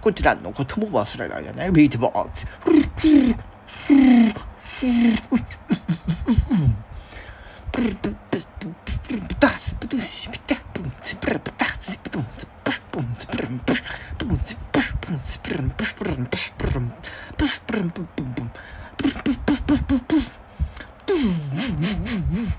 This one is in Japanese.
こちらのことも忘れないでね。ビートボッツ。Mm-hmm.